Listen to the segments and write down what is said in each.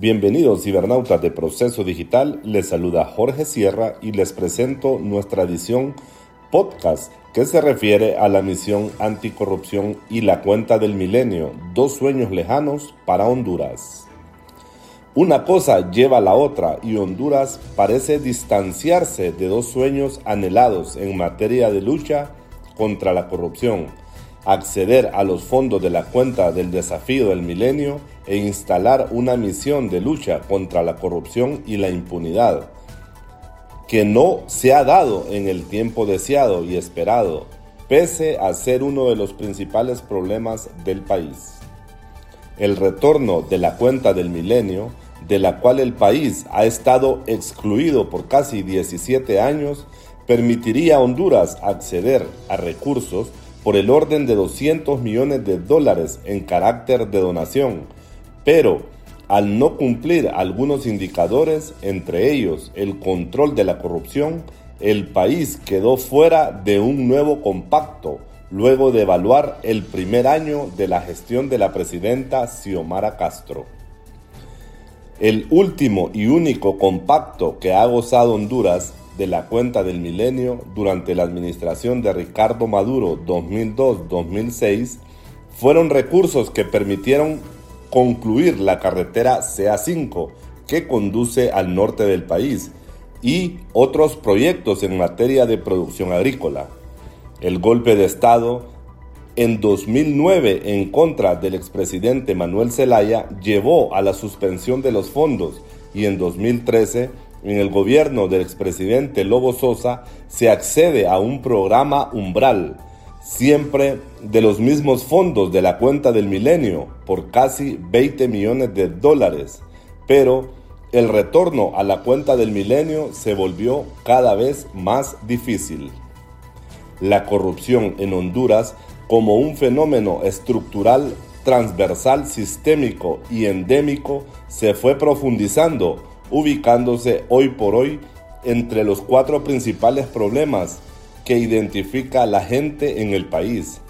Bienvenidos cibernautas de Proceso Digital, les saluda Jorge Sierra y les presento nuestra edición podcast que se refiere a la misión anticorrupción y la cuenta del milenio, dos sueños lejanos para Honduras. Una cosa lleva a la otra y Honduras parece distanciarse de dos sueños anhelados en materia de lucha contra la corrupción, acceder a los fondos de la cuenta del desafío del milenio e instalar una misión de lucha contra la corrupción y la impunidad, que no se ha dado en el tiempo deseado y esperado, pese a ser uno de los principales problemas del país. El retorno de la cuenta del milenio, de la cual el país ha estado excluido por casi 17 años, permitiría a Honduras acceder a recursos por el orden de 200 millones de dólares en carácter de donación, pero al no cumplir algunos indicadores, entre ellos el control de la corrupción, el país quedó fuera de un nuevo compacto luego de evaluar el primer año de la gestión de la presidenta Xiomara Castro. El último y único compacto que ha gozado Honduras de la cuenta del milenio durante la administración de Ricardo Maduro 2002-2006 fueron recursos que permitieron concluir la carretera CA5 que conduce al norte del país y otros proyectos en materia de producción agrícola. El golpe de Estado en 2009 en contra del expresidente Manuel Zelaya llevó a la suspensión de los fondos y en 2013 en el gobierno del expresidente Lobo Sosa se accede a un programa umbral siempre de los mismos fondos de la cuenta del milenio por casi 20 millones de dólares, pero el retorno a la cuenta del milenio se volvió cada vez más difícil. La corrupción en Honduras como un fenómeno estructural, transversal, sistémico y endémico se fue profundizando, ubicándose hoy por hoy entre los cuatro principales problemas que identifica la gente en el país.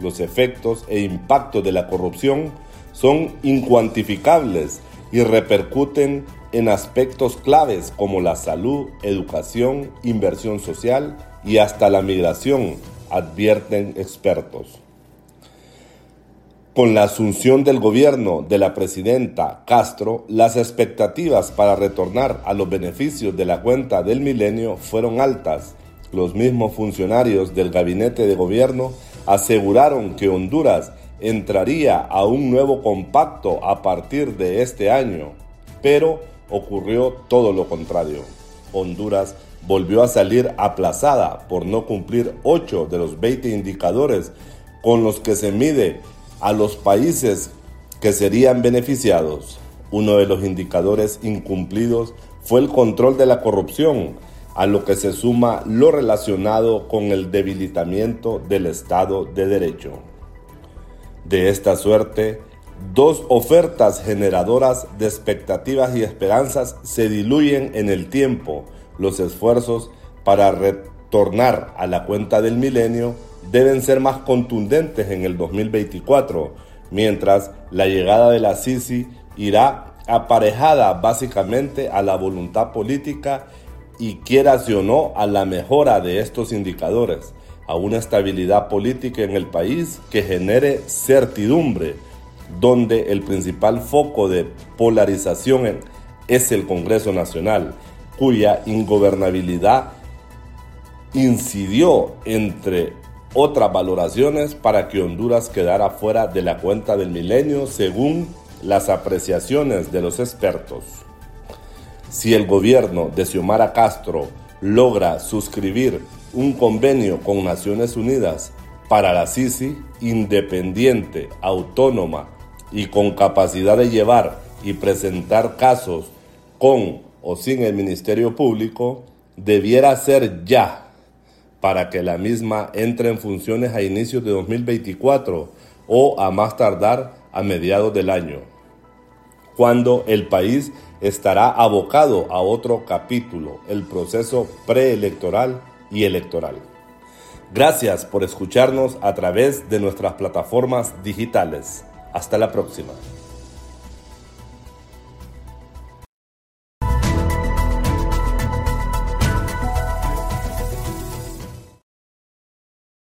Los efectos e impactos de la corrupción son incuantificables y repercuten en aspectos claves como la salud, educación, inversión social y hasta la migración, advierten expertos. Con la asunción del gobierno de la presidenta Castro, las expectativas para retornar a los beneficios de la cuenta del milenio fueron altas los mismos funcionarios del gabinete de gobierno aseguraron que Honduras entraría a un nuevo compacto a partir de este año, pero ocurrió todo lo contrario. Honduras volvió a salir aplazada por no cumplir 8 de los 20 indicadores con los que se mide a los países que serían beneficiados. Uno de los indicadores incumplidos fue el control de la corrupción, a lo que se suma lo relacionado con el debilitamiento del Estado de Derecho. De esta suerte, dos ofertas generadoras de expectativas y esperanzas se diluyen en el tiempo. Los esfuerzos para retornar a la cuenta del milenio deben ser más contundentes en el 2024, mientras la llegada de la Sisi irá aparejada básicamente a la voluntad política y quieras o no a la mejora de estos indicadores, a una estabilidad política en el país que genere certidumbre, donde el principal foco de polarización es el Congreso Nacional, cuya ingobernabilidad incidió entre otras valoraciones para que Honduras quedara fuera de la cuenta del milenio según las apreciaciones de los expertos. Si el gobierno de Xiomara Castro logra suscribir un convenio con Naciones Unidas para la Sisi, independiente, autónoma y con capacidad de llevar y presentar casos con o sin el Ministerio Público debiera ser ya para que la misma entre en funciones a inicios de 2024 o a más tardar a mediados del año, cuando el país estará abocado a otro capítulo, el proceso preelectoral y electoral. Gracias por escucharnos a través de nuestras plataformas digitales. Hasta la próxima.